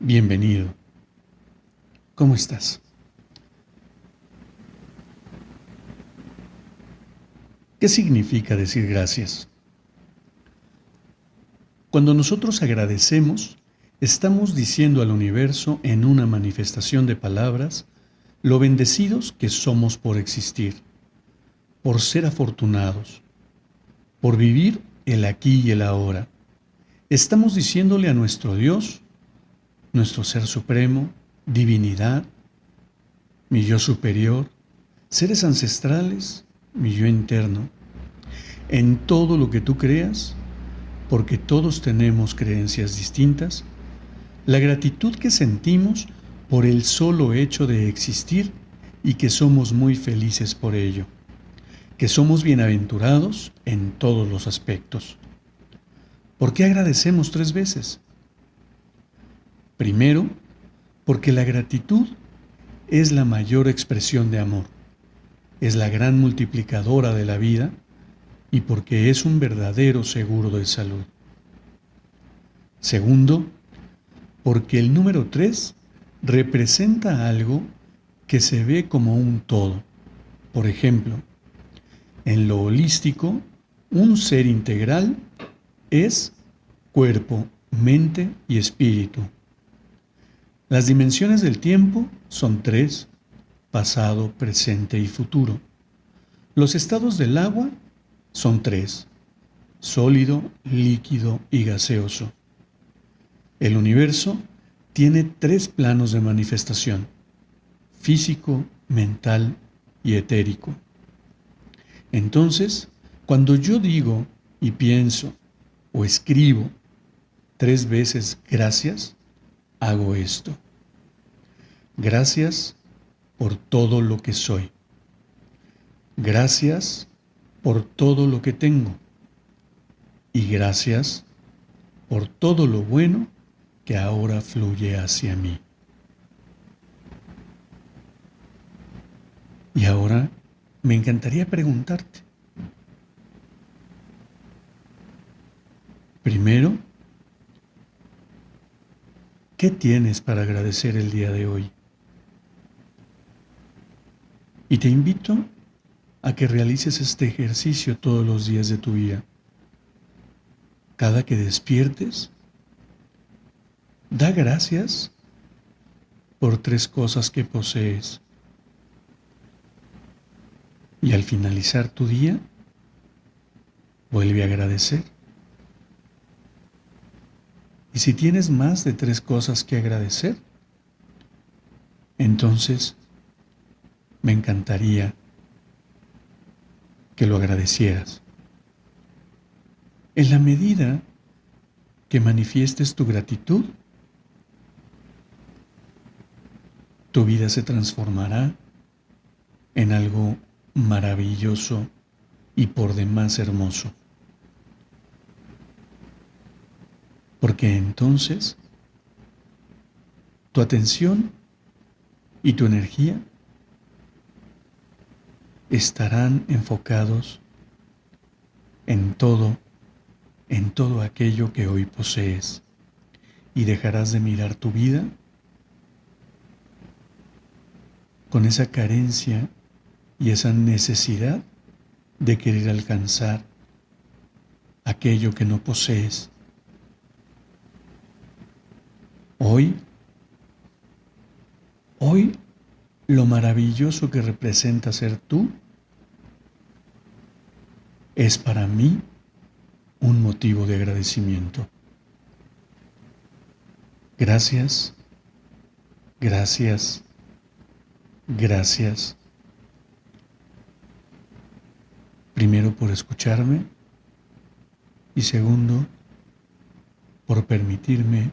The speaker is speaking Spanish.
Bienvenido. ¿Cómo estás? ¿Qué significa decir gracias? Cuando nosotros agradecemos, estamos diciendo al universo en una manifestación de palabras lo bendecidos que somos por existir, por ser afortunados, por vivir el aquí y el ahora estamos diciéndole a nuestro Dios, nuestro Ser Supremo, divinidad, mi yo superior, seres ancestrales, mi yo interno, en todo lo que tú creas, porque todos tenemos creencias distintas, la gratitud que sentimos por el solo hecho de existir y que somos muy felices por ello, que somos bienaventurados en todos los aspectos. ¿Por qué agradecemos tres veces? Primero, porque la gratitud es la mayor expresión de amor, es la gran multiplicadora de la vida y porque es un verdadero seguro de salud. Segundo, porque el número tres representa algo que se ve como un todo. Por ejemplo, en lo holístico, un ser integral es cuerpo, mente y espíritu. Las dimensiones del tiempo son tres, pasado, presente y futuro. Los estados del agua son tres, sólido, líquido y gaseoso. El universo tiene tres planos de manifestación, físico, mental y etérico. Entonces, cuando yo digo y pienso o escribo tres veces gracias, hago esto. Gracias por todo lo que soy. Gracias por todo lo que tengo. Y gracias por todo lo bueno que ahora fluye hacia mí. Y ahora me encantaría preguntarte, Primero, ¿qué tienes para agradecer el día de hoy? Y te invito a que realices este ejercicio todos los días de tu vida. Cada que despiertes, da gracias por tres cosas que posees. Y al finalizar tu día, vuelve a agradecer. Y si tienes más de tres cosas que agradecer, entonces me encantaría que lo agradecieras. En la medida que manifiestes tu gratitud, tu vida se transformará en algo maravilloso y por demás hermoso. Porque entonces tu atención y tu energía estarán enfocados en todo, en todo aquello que hoy posees. Y dejarás de mirar tu vida con esa carencia y esa necesidad de querer alcanzar aquello que no posees Hoy, hoy lo maravilloso que representa ser tú es para mí un motivo de agradecimiento. Gracias, gracias, gracias. Primero por escucharme Y segundo, por permitirme